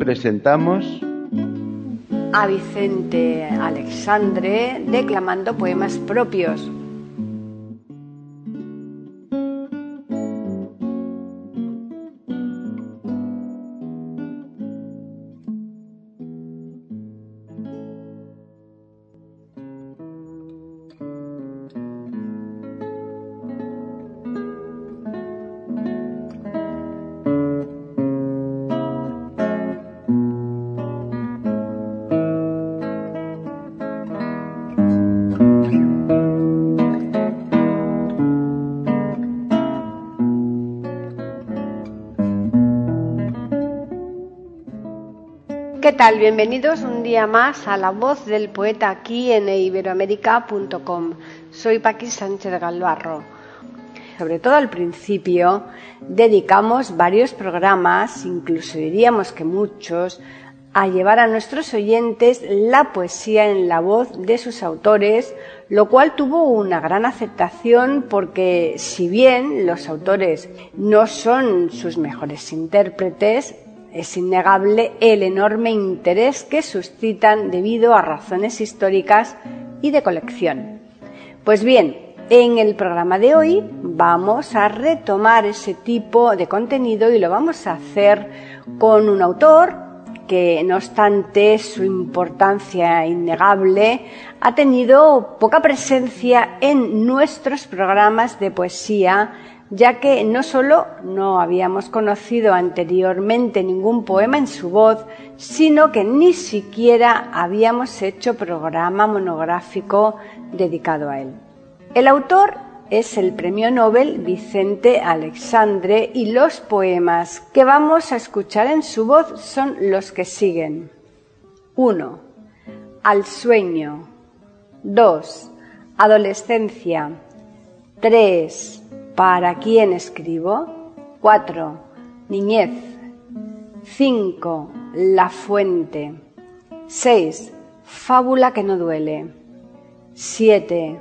Presentamos a Vicente Alexandre declamando poemas propios. ¿Qué tal? Bienvenidos un día más a La Voz del Poeta aquí en iberoamérica.com. Soy Paqui Sánchez Galvarro. Sobre todo al principio dedicamos varios programas, incluso diríamos que muchos, a llevar a nuestros oyentes la poesía en la voz de sus autores, lo cual tuvo una gran aceptación porque si bien los autores no son sus mejores intérpretes, es innegable el enorme interés que suscitan debido a razones históricas y de colección. Pues bien, en el programa de hoy vamos a retomar ese tipo de contenido y lo vamos a hacer con un autor que, no obstante su importancia innegable, ha tenido poca presencia en nuestros programas de poesía ya que no solo no habíamos conocido anteriormente ningún poema en su voz, sino que ni siquiera habíamos hecho programa monográfico dedicado a él. El autor es el premio Nobel Vicente Alexandre y los poemas que vamos a escuchar en su voz son los que siguen. 1. Al sueño. 2. Adolescencia. 3 ¿Para quién escribo? 4. Niñez. 5. La fuente. 6. Fábula que no duele. 7.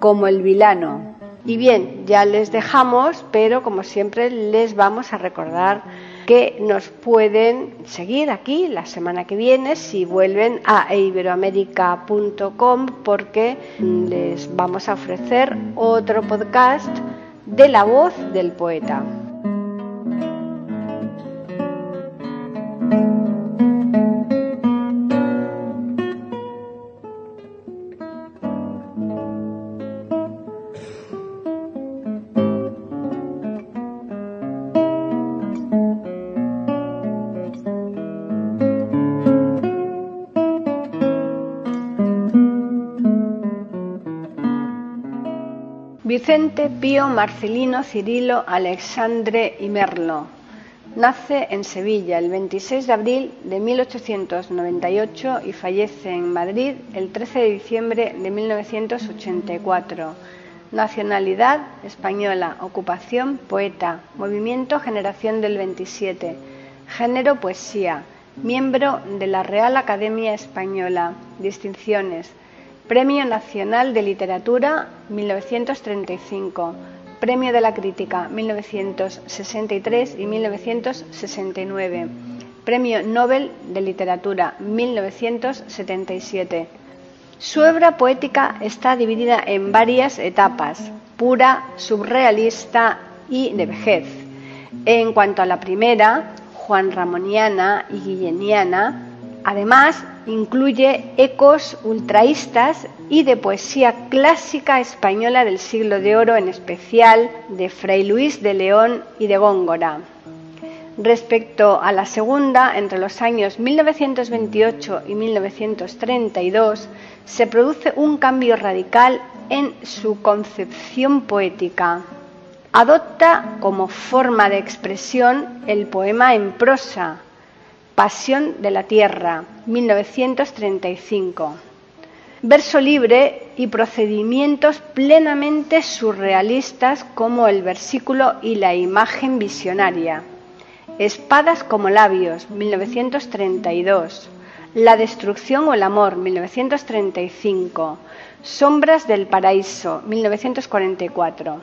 Como el vilano. Y bien, ya les dejamos, pero como siempre les vamos a recordar que nos pueden seguir aquí la semana que viene si vuelven a iberoamérica.com porque les vamos a ofrecer otro podcast de la voz del poeta. Vicente Pío Marcelino Cirilo Alexandre y Merlo. Nace en Sevilla el 26 de abril de 1898 y fallece en Madrid el 13 de diciembre de 1984. Nacionalidad española, ocupación poeta, movimiento Generación del 27, género poesía, miembro de la Real Academia Española, distinciones, Premio Nacional de Literatura 1935, Premio de la Crítica 1963 y 1969, Premio Nobel de Literatura 1977. Su obra poética está dividida en varias etapas, pura, subrealista y de vejez. En cuanto a la primera, Juan Ramoniana y Guilleniana, Además, incluye ecos ultraístas y de poesía clásica española del siglo de oro, en especial de Fray Luis de León y de Góngora. Respecto a la segunda, entre los años 1928 y 1932, se produce un cambio radical en su concepción poética. Adopta como forma de expresión el poema en prosa, Pasión de la Tierra, 1935. Verso libre y procedimientos plenamente surrealistas como el versículo y la imagen visionaria. Espadas como labios, 1932. La destrucción o el amor, 1935. Sombras del paraíso, 1944.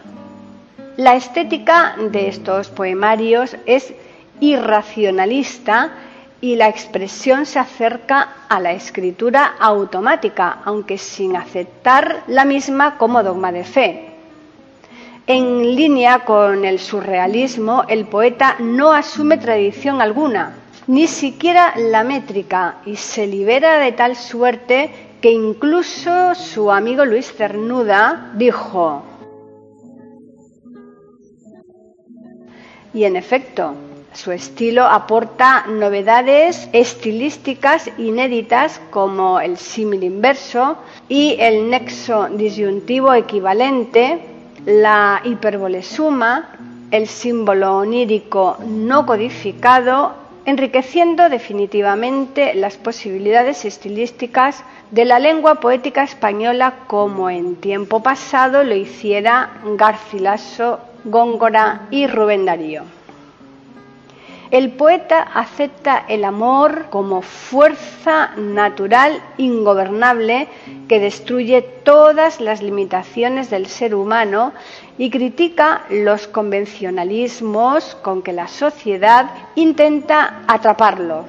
La estética de estos poemarios es irracionalista y la expresión se acerca a la escritura automática, aunque sin aceptar la misma como dogma de fe. En línea con el surrealismo, el poeta no asume tradición alguna, ni siquiera la métrica, y se libera de tal suerte que incluso su amigo Luis Cernuda dijo, y en efecto, su estilo aporta novedades estilísticas inéditas como el símil inverso y el nexo disyuntivo equivalente la hipérbole suma, el símbolo onírico no codificado, enriqueciendo definitivamente las posibilidades estilísticas de la lengua poética española como en tiempo pasado lo hiciera Garcilaso, Góngora y Rubén Darío. El poeta acepta el amor como fuerza natural ingobernable que destruye todas las limitaciones del ser humano y critica los convencionalismos con que la sociedad intenta atraparlo.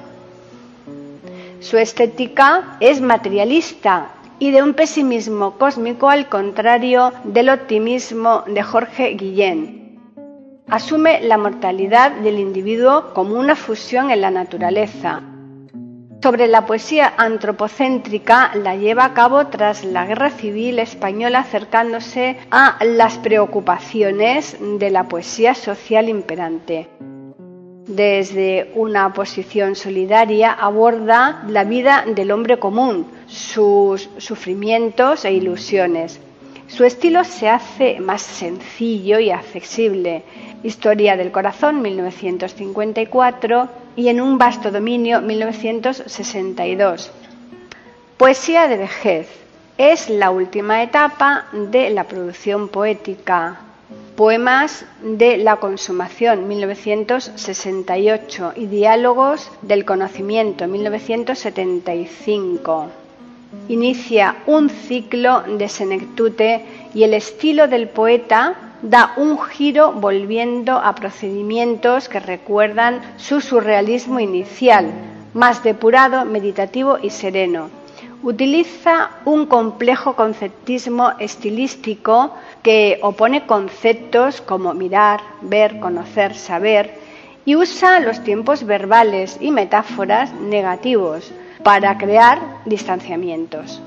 Su estética es materialista y de un pesimismo cósmico al contrario del optimismo de Jorge Guillén asume la mortalidad del individuo como una fusión en la naturaleza. Sobre la poesía antropocéntrica la lleva a cabo tras la Guerra Civil Española acercándose a las preocupaciones de la poesía social imperante. Desde una posición solidaria aborda la vida del hombre común, sus sufrimientos e ilusiones. Su estilo se hace más sencillo y accesible, Historia del Corazón, 1954, y En un vasto dominio, 1962. Poesía de vejez. Es la última etapa de la producción poética. Poemas de la consumación, 1968, y Diálogos del conocimiento, 1975. Inicia un ciclo de senectute y el estilo del poeta da un giro volviendo a procedimientos que recuerdan su surrealismo inicial, más depurado, meditativo y sereno. Utiliza un complejo conceptismo estilístico que opone conceptos como mirar, ver, conocer, saber y usa los tiempos verbales y metáforas negativos para crear distanciamientos.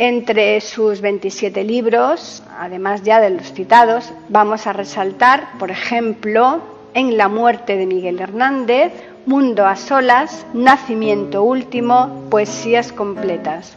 Entre sus 27 libros, además ya de los citados, vamos a resaltar, por ejemplo, En la muerte de Miguel Hernández, Mundo a solas, Nacimiento último, Poesías completas.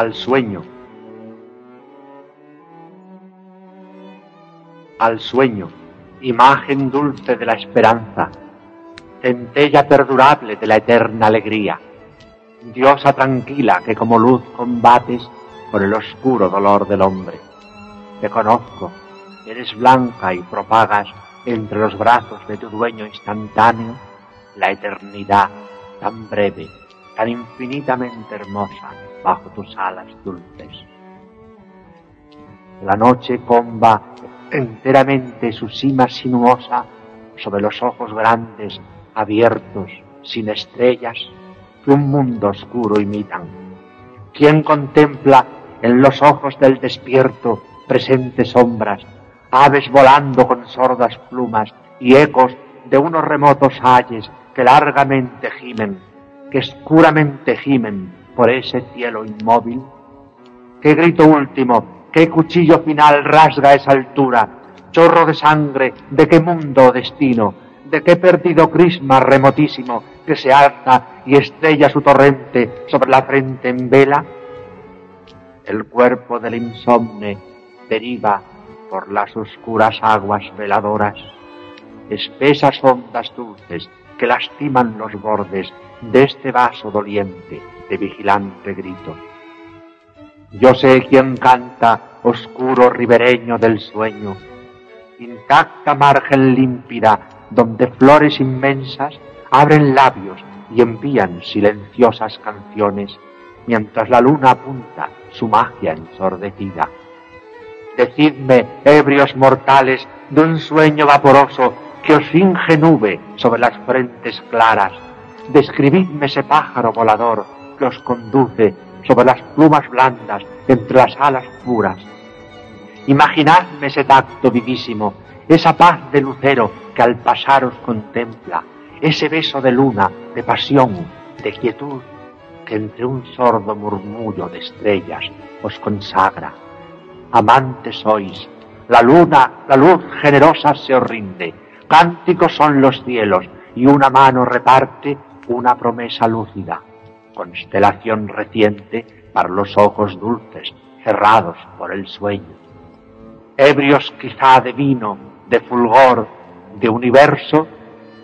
al sueño, al sueño, imagen dulce de la esperanza, centella perdurable de la eterna alegría, diosa tranquila que como luz combates por el oscuro dolor del hombre. Te conozco, eres blanca y propagas entre los brazos de tu dueño instantáneo la eternidad tan breve tan infinitamente hermosa bajo tus alas dulces. La noche comba enteramente su cima sinuosa sobre los ojos grandes, abiertos, sin estrellas, que un mundo oscuro imitan. ¿Quién contempla en los ojos del despierto presentes sombras, aves volando con sordas plumas y ecos de unos remotos ayes que largamente gimen, que oscuramente gimen por ese cielo inmóvil? ¿Qué grito último, qué cuchillo final rasga esa altura? Chorro de sangre, ¿de qué mundo o destino? ¿De qué perdido crisma remotísimo que se alza y estrella su torrente sobre la frente en vela? El cuerpo del insomne deriva por las oscuras aguas veladoras, espesas ondas dulces que lastiman los bordes de este vaso doliente de vigilante grito. Yo sé quién canta, oscuro ribereño del sueño, intacta margen límpida, donde flores inmensas abren labios y envían silenciosas canciones, mientras la luna apunta su magia ensordecida. Decidme, ebrios mortales, de un sueño vaporoso que os finge nube sobre las frentes claras. Describidme ese pájaro volador que os conduce sobre las plumas blandas entre las alas puras. Imaginadme ese tacto vivísimo, esa paz de lucero que al pasar os contempla, ese beso de luna, de pasión, de quietud, que entre un sordo murmullo de estrellas os consagra. Amantes sois, la luna, la luz generosa se os rinde, Cánticos son los cielos y una mano reparte una promesa lúcida, constelación reciente para los ojos dulces cerrados por el sueño. Ebrios quizá de vino, de fulgor, de universo,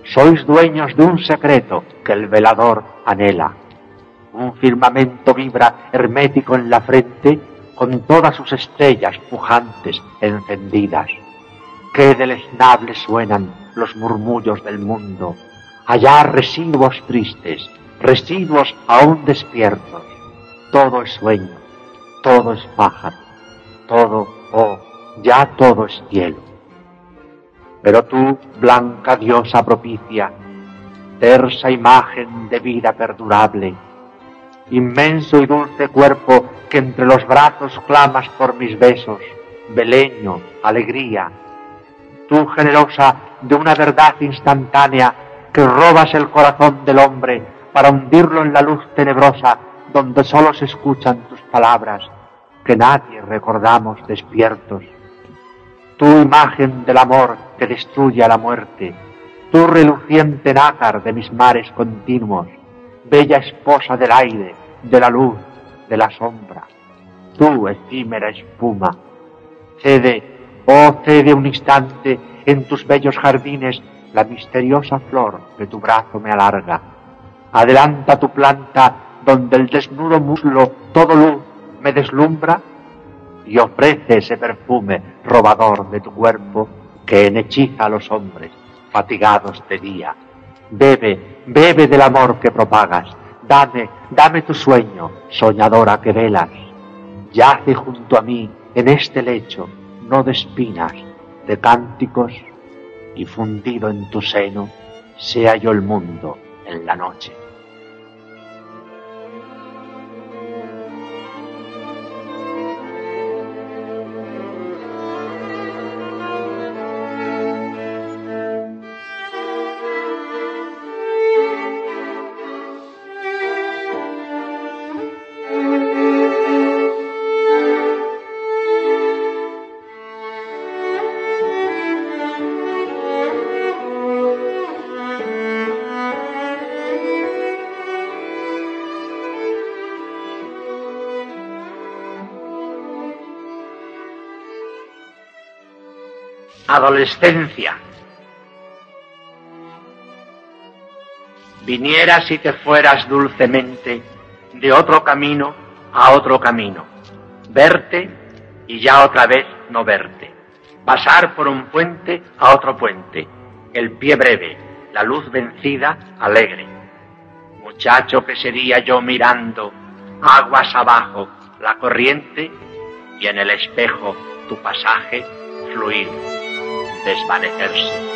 sois dueños de un secreto que el velador anhela. Un firmamento vibra hermético en la frente con todas sus estrellas pujantes encendidas qué deleznables suenan los murmullos del mundo. Allá residuos tristes, residuos aún despiertos. Todo es sueño, todo es pájaro, todo, oh, ya todo es cielo. Pero tú, blanca diosa propicia, tersa imagen de vida perdurable, inmenso y dulce cuerpo que entre los brazos clamas por mis besos, beleño, alegría, tú generosa de una verdad instantánea que robas el corazón del hombre para hundirlo en la luz tenebrosa donde solo se escuchan tus palabras, que nadie recordamos despiertos. Tu imagen del amor que destruye a la muerte, tu reluciente nácar de mis mares continuos, bella esposa del aire, de la luz, de la sombra, tú efímera espuma, cede Oh, cede un instante en tus bellos jardines la misteriosa flor que tu brazo me alarga. Adelanta tu planta donde el desnudo muslo todo luz me deslumbra y ofrece ese perfume robador de tu cuerpo que enhechiza a los hombres fatigados de día. Bebe, bebe del amor que propagas. Dame, dame tu sueño, soñadora que velas. Yace junto a mí en este lecho no de espinas, de cánticos, y fundido en tu seno sea yo el mundo en la noche. Adolescencia. Vinieras y te fueras dulcemente de otro camino a otro camino. Verte y ya otra vez no verte. Pasar por un puente a otro puente. El pie breve, la luz vencida, alegre. Muchacho que sería yo mirando aguas abajo la corriente y en el espejo tu pasaje fluir, desvanecerse.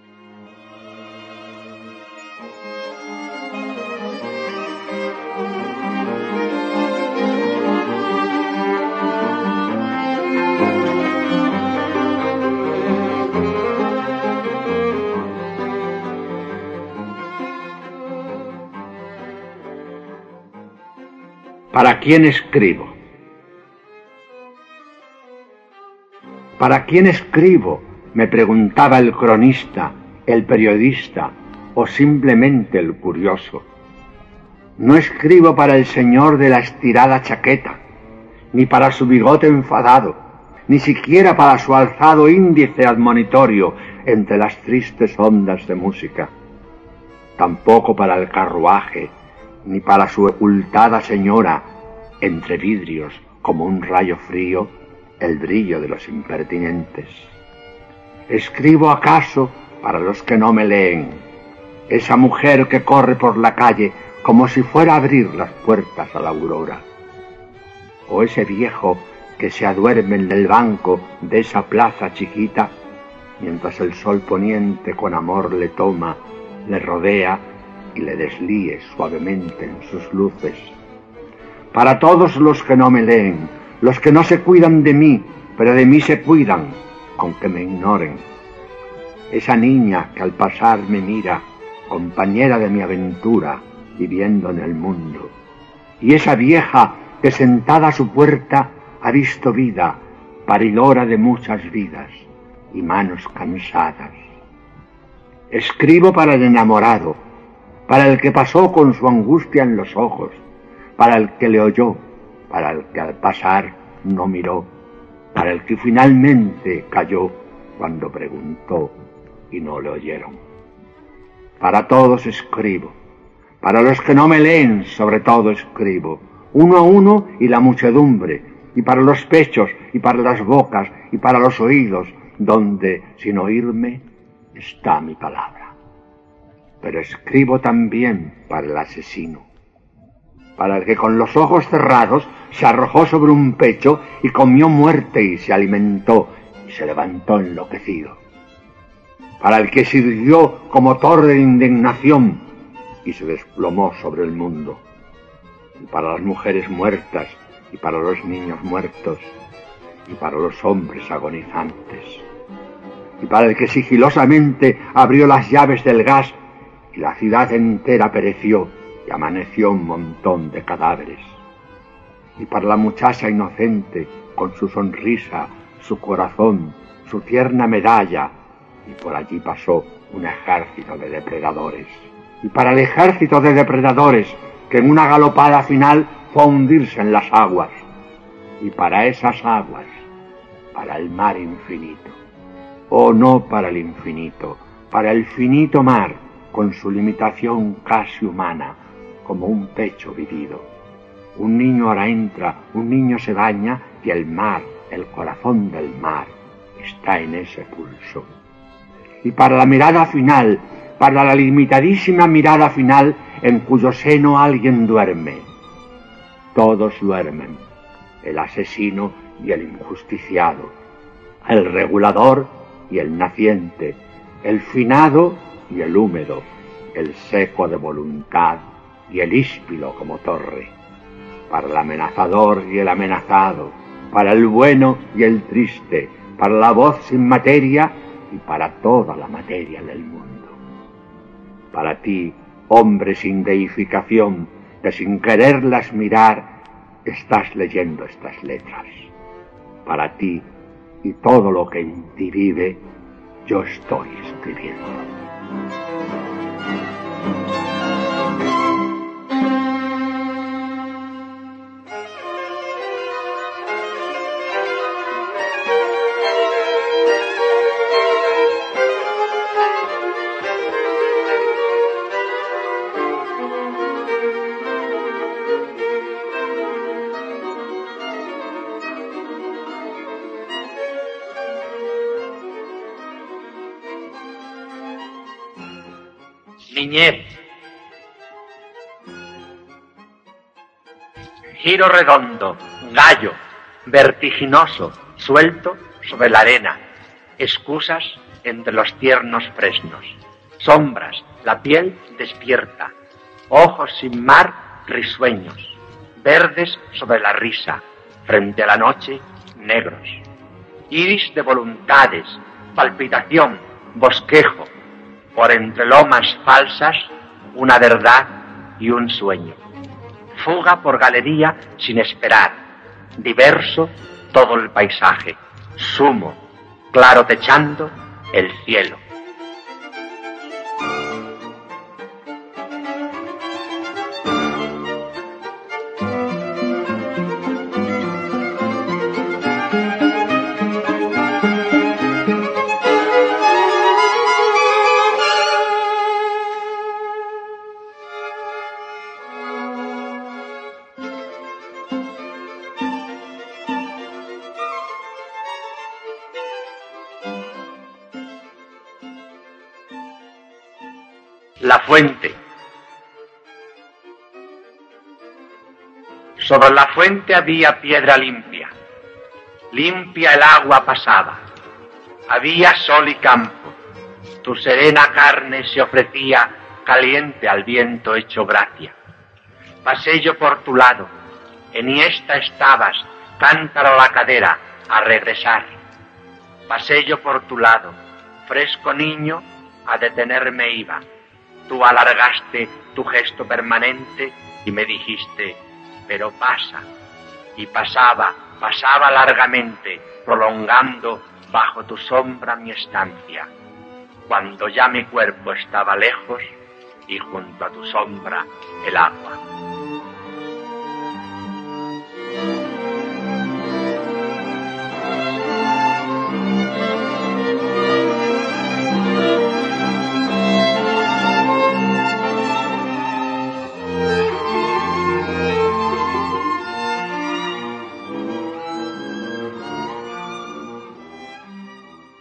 ¿Para quién escribo? ¿Para quién escribo? me preguntaba el cronista, el periodista o simplemente el curioso. No escribo para el señor de la estirada chaqueta, ni para su bigote enfadado, ni siquiera para su alzado índice admonitorio entre las tristes ondas de música. Tampoco para el carruaje, ni para su ocultada señora, entre vidrios como un rayo frío, el brillo de los impertinentes. Escribo acaso para los que no me leen, esa mujer que corre por la calle como si fuera a abrir las puertas a la aurora, o ese viejo que se aduerme en el banco de esa plaza chiquita mientras el sol poniente con amor le toma, le rodea y le deslíe suavemente en sus luces. Para todos los que no me leen, los que no se cuidan de mí, pero de mí se cuidan, aunque me ignoren. Esa niña que al pasar me mira, compañera de mi aventura, viviendo en el mundo. Y esa vieja que sentada a su puerta ha visto vida, paridora de muchas vidas y manos cansadas. Escribo para el enamorado, para el que pasó con su angustia en los ojos, para el que le oyó, para el que al pasar no miró, para el que finalmente cayó cuando preguntó y no le oyeron. Para todos escribo, para los que no me leen sobre todo escribo, uno a uno y la muchedumbre, y para los pechos y para las bocas y para los oídos, donde sin oírme está mi palabra. Pero escribo también para el asesino, para que con los ojos cerrados se arrojó sobre un pecho y comió muerte y se alimentó y se levantó enloquecido, para el que sirvió como torre de indignación y se desplomó sobre el mundo, y para las mujeres muertas y para los niños muertos y para los hombres agonizantes, y para el que sigilosamente abrió las llaves del gas y la ciudad entera pereció amaneció un montón de cadáveres. Y para la muchacha inocente, con su sonrisa, su corazón, su tierna medalla, y por allí pasó un ejército de depredadores. Y para el ejército de depredadores, que en una galopada final fue a hundirse en las aguas. Y para esas aguas, para el mar infinito. O no para el infinito, para el finito mar, con su limitación casi humana, como un pecho vivido. Un niño ahora entra, un niño se baña y el mar, el corazón del mar, está en ese pulso. Y para la mirada final, para la limitadísima mirada final en cuyo seno alguien duerme. Todos duermen, el asesino y el injusticiado, el regulador y el naciente, el finado y el húmedo, el seco de voluntad y el íspilo como torre, para el amenazador y el amenazado, para el bueno y el triste, para la voz sin materia y para toda la materia del mundo. Para ti, hombre sin deificación, que sin quererlas mirar, estás leyendo estas letras. Para ti y todo lo que en ti vive, yo estoy escribiendo. Giro redondo, gallo, vertiginoso, suelto sobre la arena. Excusas entre los tiernos fresnos. Sombras, la piel despierta. Ojos sin mar, risueños. Verdes sobre la risa. Frente a la noche, negros. Iris de voluntades, palpitación, bosquejo, por entre lomas falsas, una verdad y un sueño. Fuga por galería sin esperar, diverso todo el paisaje, sumo, claro techando el cielo. Sobre la fuente había piedra limpia, limpia el agua pasaba, había sol y campo, tu serena carne se ofrecía caliente al viento hecho gracia. Pasé yo por tu lado, en esta estabas, cántaro la cadera, a regresar. Pasé yo por tu lado, fresco niño, a detenerme iba. Tú alargaste tu gesto permanente y me dijiste, pero pasa. Y pasaba, pasaba largamente, prolongando bajo tu sombra mi estancia, cuando ya mi cuerpo estaba lejos y junto a tu sombra el agua.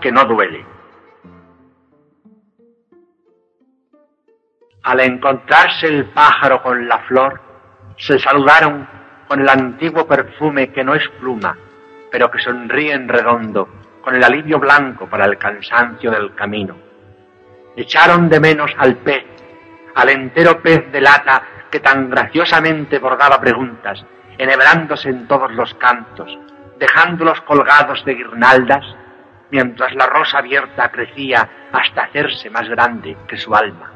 Que no duele. Al encontrarse el pájaro con la flor, se saludaron con el antiguo perfume que no es pluma, pero que sonríe en redondo, con el alivio blanco para el cansancio del camino. Echaron de menos al pez, al entero pez de lata que tan graciosamente bordaba preguntas, enhebrándose en todos los cantos, dejándolos colgados de guirnaldas mientras la rosa abierta crecía hasta hacerse más grande que su alma.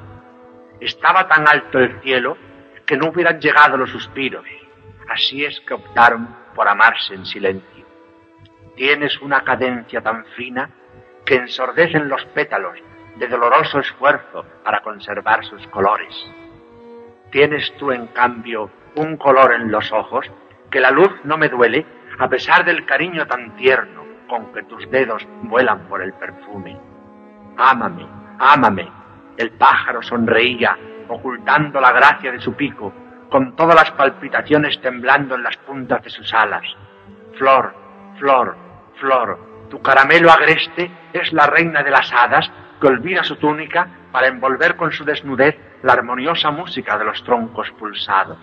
Estaba tan alto el cielo que no hubieran llegado los suspiros. Así es que optaron por amarse en silencio. Tienes una cadencia tan fina que ensordecen los pétalos de doloroso esfuerzo para conservar sus colores. Tienes tú, en cambio, un color en los ojos que la luz no me duele a pesar del cariño tan tierno con que tus dedos vuelan por el perfume. Ámame, ámame. El pájaro sonreía, ocultando la gracia de su pico, con todas las palpitaciones temblando en las puntas de sus alas. Flor, flor, flor, Tu caramelo agreste es la reina de las hadas que olvida su túnica para envolver con su desnudez la armoniosa música de los troncos pulsados.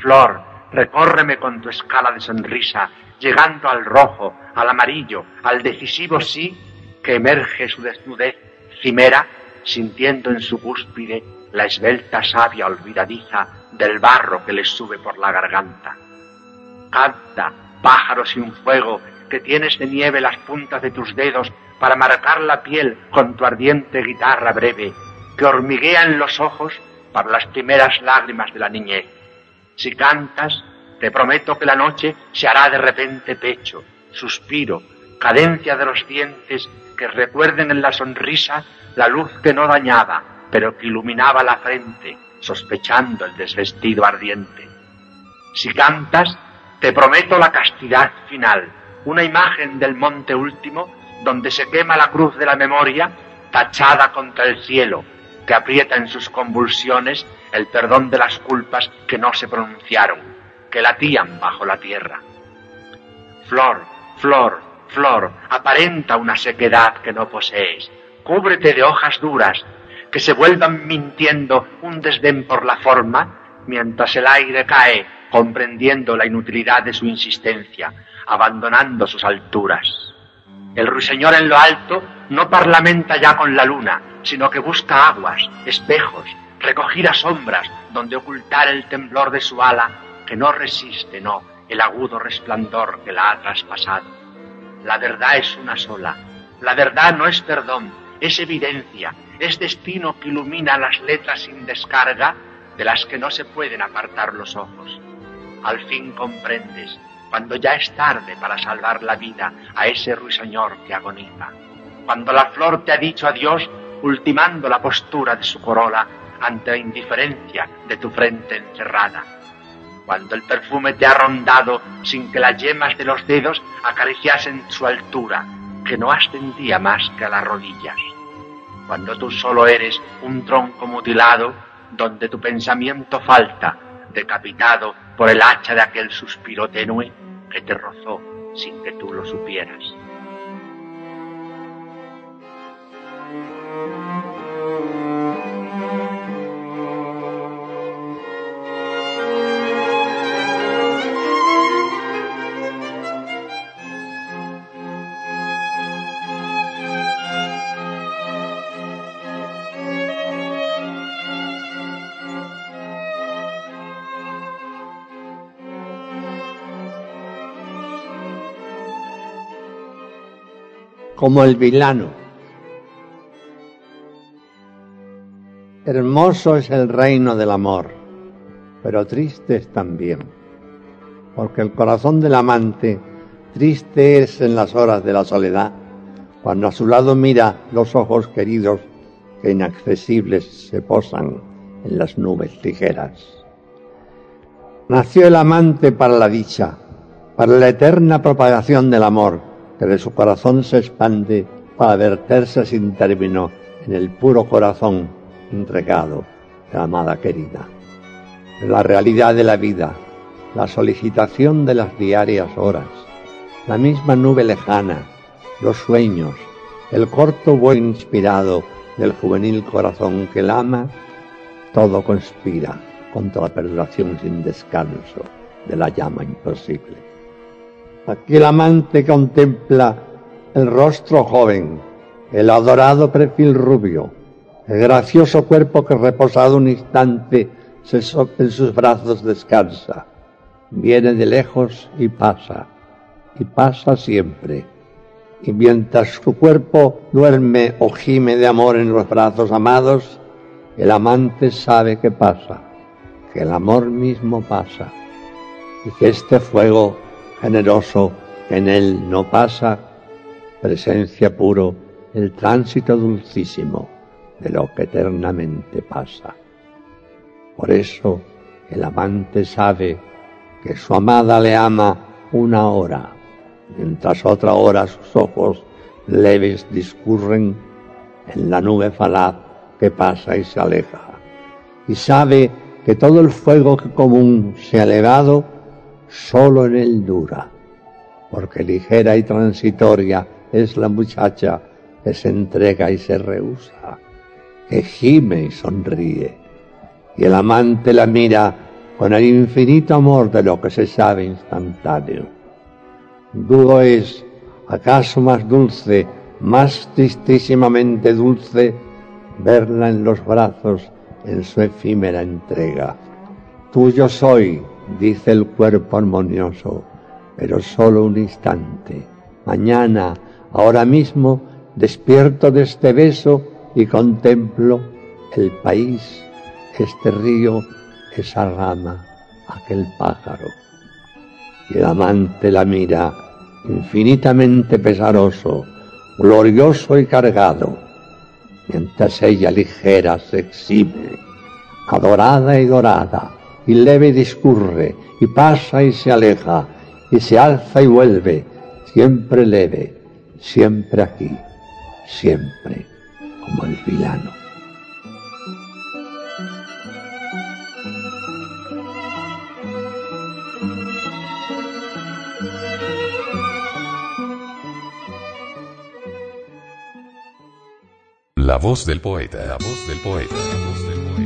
Flor, recórreme con tu escala de sonrisa, llegando al rojo, al amarillo, al decisivo sí, que emerge su desnudez cimera, sintiendo en su cúspide la esbelta savia olvidadiza del barro que les sube por la garganta. Canta, pájaro sin fuego, que tienes de nieve las puntas de tus dedos para marcar la piel con tu ardiente guitarra breve, que hormiguea en los ojos para las primeras lágrimas de la niñez. Si cantas, te prometo que la noche se hará de repente pecho, suspiro, cadencia de los dientes que recuerden en la sonrisa la luz que no dañaba, pero que iluminaba la frente, sospechando el desvestido ardiente. Si cantas, te prometo la castidad final, una imagen del monte último donde se quema la cruz de la memoria tachada contra el cielo, que aprieta en sus convulsiones el perdón de las culpas que no se pronunciaron, que latían bajo la tierra. Flor, flor, flor, aparenta una sequedad que no posees, cúbrete de hojas duras, que se vuelvan mintiendo un desdén por la forma, mientras el aire cae, comprendiendo la inutilidad de su insistencia, abandonando sus alturas. El ruiseñor en lo alto no parlamenta ya con la luna, sino que busca aguas, espejos, recogidas sombras donde ocultar el temblor de su ala que no resiste, no, el agudo resplandor que la ha traspasado. La verdad es una sola. La verdad no es perdón, es evidencia, es destino que ilumina las letras sin descarga de las que no se pueden apartar los ojos. Al fin comprendes, cuando ya es tarde para salvar la vida a ese ruiseñor que agoniza. Cuando la flor te ha dicho adiós, ultimando la postura de su corola ante la indiferencia de tu frente encerrada. Cuando el perfume te ha rondado sin que las yemas de los dedos acariciasen su altura, que no ascendía más que a las rodillas. Cuando tú solo eres un tronco mutilado, donde tu pensamiento falta, decapitado por el hacha de aquel suspiro tenue que te rozó sin que tú lo supieras. Como el vilano. Hermoso es el reino del amor, pero triste es también, porque el corazón del amante triste es en las horas de la soledad, cuando a su lado mira los ojos queridos que inaccesibles se posan en las nubes ligeras. Nació el amante para la dicha, para la eterna propagación del amor, que de su corazón se expande para verterse sin término en el puro corazón entregado de la amada querida. La realidad de la vida, la solicitación de las diarias horas, la misma nube lejana, los sueños, el corto vuelo inspirado del juvenil corazón que la ama, todo conspira contra la perduración sin descanso de la llama imposible. Aquí el amante contempla el rostro joven, el adorado perfil rubio, el gracioso cuerpo que reposado un instante en sus brazos descansa. Viene de lejos y pasa, y pasa siempre. Y mientras su cuerpo duerme o gime de amor en los brazos amados, el amante sabe que pasa, que el amor mismo pasa, y que este fuego generoso que en él no pasa, presencia puro, el tránsito dulcísimo de lo que eternamente pasa. Por eso el amante sabe que su amada le ama una hora, mientras otra hora sus ojos leves discurren en la nube falaz que pasa y se aleja. Y sabe que todo el fuego que común se ha elevado solo en él dura, porque ligera y transitoria es la muchacha que se entrega y se rehúsa, que gime y sonríe, y el amante la mira con el infinito amor de lo que se sabe instantáneo. Dudo es, acaso más dulce, más tristísimamente dulce, verla en los brazos en su efímera entrega. Tuyo soy, dice el cuerpo armonioso, pero solo un instante. Mañana, ahora mismo, despierto de este beso y contemplo el país, este río, esa rama, aquel pájaro. Y el amante la mira, infinitamente pesaroso, glorioso y cargado, mientras ella ligera se exhibe, adorada y dorada, y leve discurre, y pasa y se aleja, y se alza y vuelve, siempre leve, siempre aquí, siempre como el vilano. La voz del poeta, la voz del poeta, la voz del poeta.